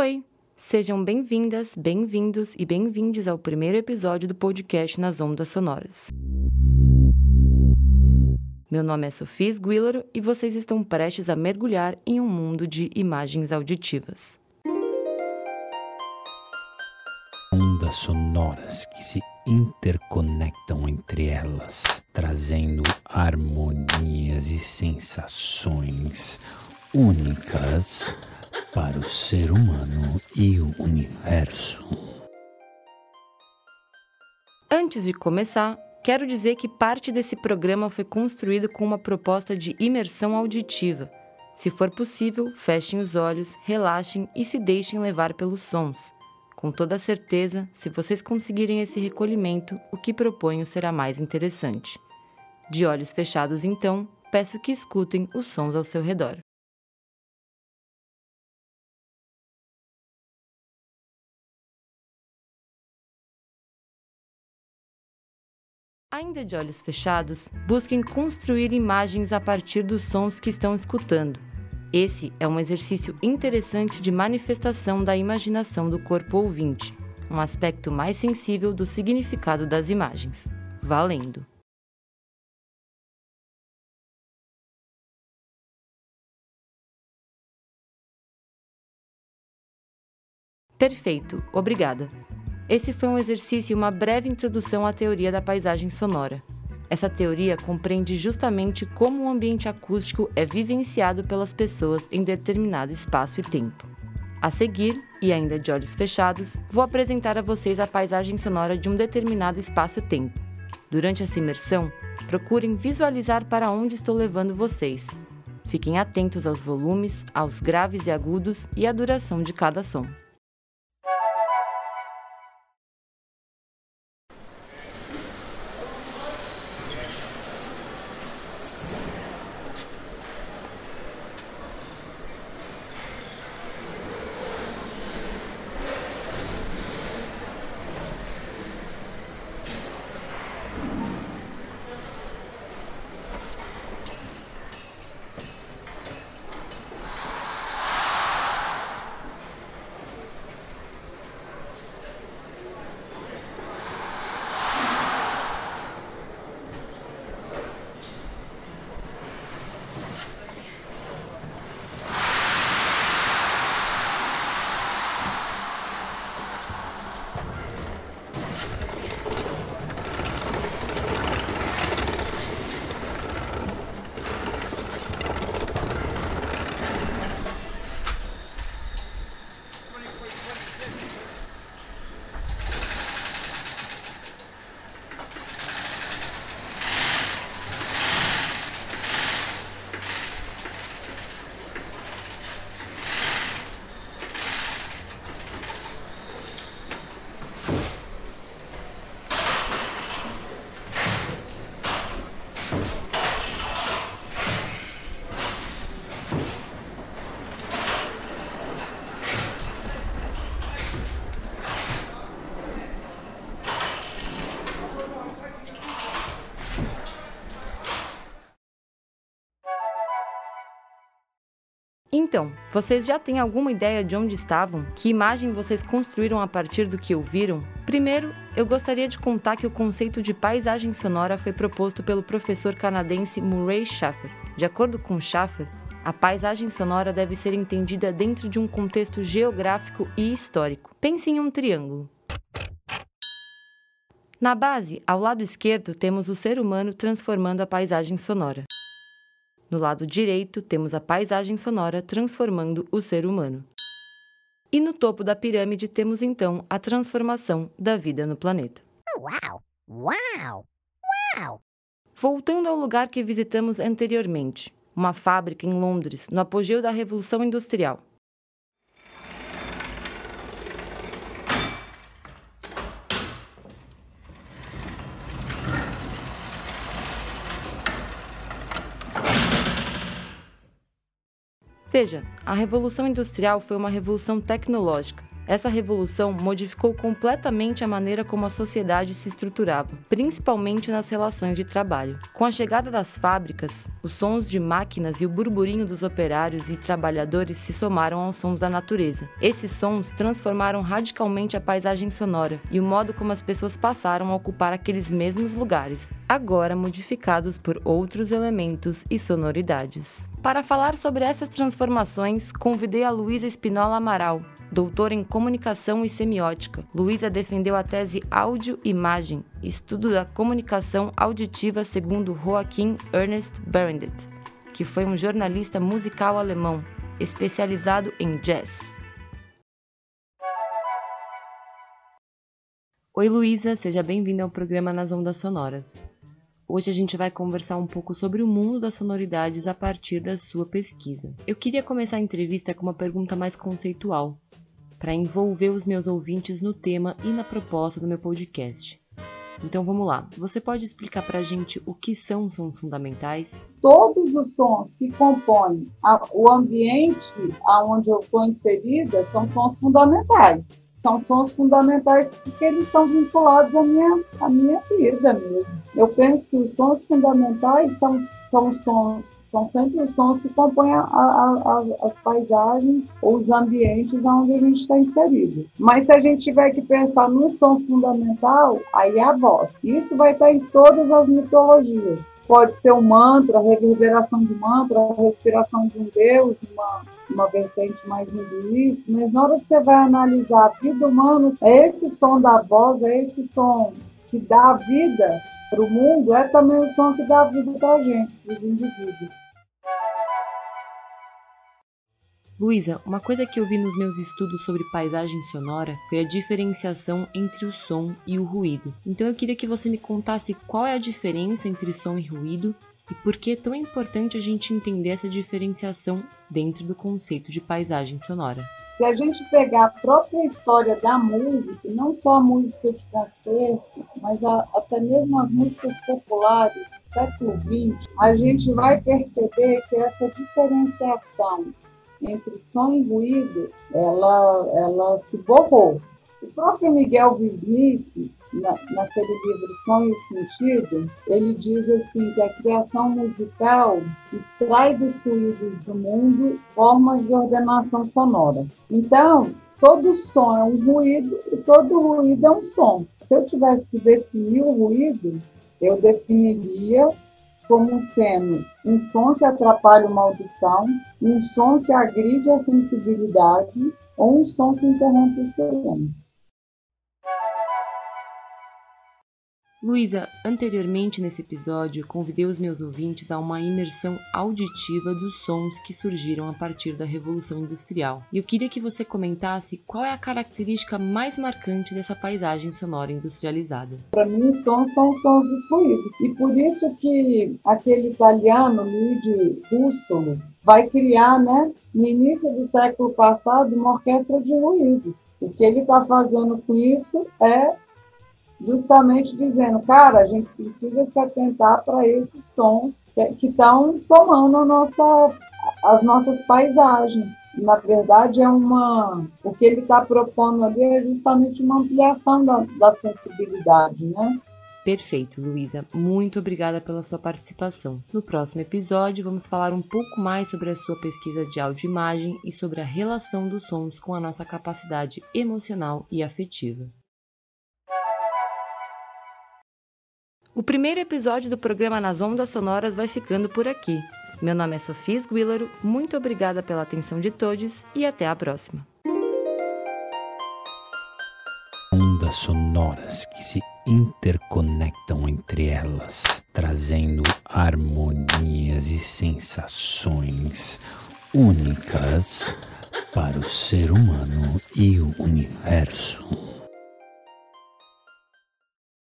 Oi! Sejam bem-vindas, bem-vindos e bem-vindes ao primeiro episódio do podcast Nas Ondas Sonoras. Meu nome é Sofia Sguillaro e vocês estão prestes a mergulhar em um mundo de imagens auditivas. Ondas sonoras que se interconectam entre elas, trazendo harmonias e sensações únicas para o ser humano e o universo. Antes de começar, quero dizer que parte desse programa foi construído com uma proposta de imersão auditiva. Se for possível, fechem os olhos, relaxem e se deixem levar pelos sons. Com toda certeza, se vocês conseguirem esse recolhimento, o que proponho será mais interessante. De olhos fechados, então, peço que escutem os sons ao seu redor. Ainda de olhos fechados, busquem construir imagens a partir dos sons que estão escutando. Esse é um exercício interessante de manifestação da imaginação do corpo ouvinte, um aspecto mais sensível do significado das imagens. Valendo! Perfeito, obrigada. Esse foi um exercício e uma breve introdução à teoria da paisagem sonora. Essa teoria compreende justamente como o ambiente acústico é vivenciado pelas pessoas em determinado espaço e tempo. A seguir, e ainda de olhos fechados, vou apresentar a vocês a paisagem sonora de um determinado espaço e tempo. Durante essa imersão, procurem visualizar para onde estou levando vocês. Fiquem atentos aos volumes, aos graves e agudos e à duração de cada som. Então, vocês já têm alguma ideia de onde estavam? Que imagem vocês construíram a partir do que ouviram? Primeiro, eu gostaria de contar que o conceito de paisagem sonora foi proposto pelo professor canadense Murray Schaffer. De acordo com Schaffer, a paisagem sonora deve ser entendida dentro de um contexto geográfico e histórico. Pense em um triângulo. Na base, ao lado esquerdo, temos o ser humano transformando a paisagem sonora. No lado direito, temos a paisagem sonora transformando o ser humano. E no topo da pirâmide temos então a transformação da vida no planeta. Uau! Uau! Uau! Voltando ao lugar que visitamos anteriormente, uma fábrica em Londres, no apogeu da Revolução Industrial. Veja, a Revolução Industrial foi uma revolução tecnológica. Essa revolução modificou completamente a maneira como a sociedade se estruturava, principalmente nas relações de trabalho. Com a chegada das fábricas, os sons de máquinas e o burburinho dos operários e trabalhadores se somaram aos sons da natureza. Esses sons transformaram radicalmente a paisagem sonora e o modo como as pessoas passaram a ocupar aqueles mesmos lugares, agora modificados por outros elementos e sonoridades. Para falar sobre essas transformações, convidei a Luísa Espinola Amaral, doutora em comunicação e semiótica. Luísa defendeu a tese Áudio-Imagem, estudo da comunicação auditiva segundo Joachim Ernest Berendet, que foi um jornalista musical alemão, especializado em jazz. Oi, Luísa, seja bem-vinda ao programa Nas Ondas Sonoras. Hoje a gente vai conversar um pouco sobre o mundo das sonoridades a partir da sua pesquisa. Eu queria começar a entrevista com uma pergunta mais conceitual, para envolver os meus ouvintes no tema e na proposta do meu podcast. Então vamos lá. Você pode explicar para a gente o que são sons fundamentais? Todos os sons que compõem a, o ambiente aonde eu estou inserida são sons fundamentais são sons fundamentais porque eles estão vinculados à minha, à minha vida mesmo. Eu penso que os sons fundamentais são, são sons, são sempre os sons que compõem a, a, a, as paisagens ou os ambientes onde a gente está inserido. Mas se a gente tiver que pensar num som fundamental, aí é a voz. Isso vai estar em todas as mitologias pode ser um mantra, a reverberação de mantra, a respiração de um deus, uma, uma vertente mais hinduísta, mas na hora que você vai analisar a vida humana, é esse som da voz, é esse som que dá vida para o mundo, é também o som que dá vida para a gente, para os indivíduos. Luísa, uma coisa que eu vi nos meus estudos sobre paisagem sonora foi a diferenciação entre o som e o ruído. Então eu queria que você me contasse qual é a diferença entre som e ruído e por que é tão importante a gente entender essa diferenciação dentro do conceito de paisagem sonora. Se a gente pegar a própria história da música, não só a música de concerto, mas a, até mesmo as músicas populares do século XX, a gente vai perceber que essa diferenciação entre som e ruído, ela, ela se borrou. O próprio Miguel Wisnik, na, naquele livro Som e o Sentido, ele diz assim que a criação musical extrai dos ruídos do mundo formas de ordenação sonora. Então, todo som é um ruído e todo ruído é um som. Se eu tivesse que definir o ruído, eu definiria como sendo um som que atrapalha uma audição, um som que agride a sensibilidade ou um som que interrompe o silêncio. Luísa, anteriormente nesse episódio, convidei os meus ouvintes a uma imersão auditiva dos sons que surgiram a partir da Revolução Industrial. E eu queria que você comentasse qual é a característica mais marcante dessa paisagem sonora industrializada. Para mim, os sons são sons dos ruídos. E por isso que aquele italiano, Luigi Russolo, vai criar, né, no início do século passado, uma orquestra de ruídos. O que ele está fazendo com isso é justamente dizendo, cara, a gente precisa se atentar para esses sons que estão tomando nossa, as nossas paisagens. Na verdade, é uma. O que ele está propondo ali é justamente uma ampliação da, da sensibilidade, né? Perfeito, Luísa. Muito obrigada pela sua participação. No próximo episódio, vamos falar um pouco mais sobre a sua pesquisa de áudio imagem e sobre a relação dos sons com a nossa capacidade emocional e afetiva. O primeiro episódio do programa Nas Ondas Sonoras vai ficando por aqui. Meu nome é Sofia Esguílaro, muito obrigada pela atenção de todos e até a próxima. Ondas sonoras que se interconectam entre elas, trazendo harmonias e sensações únicas para o ser humano e o universo.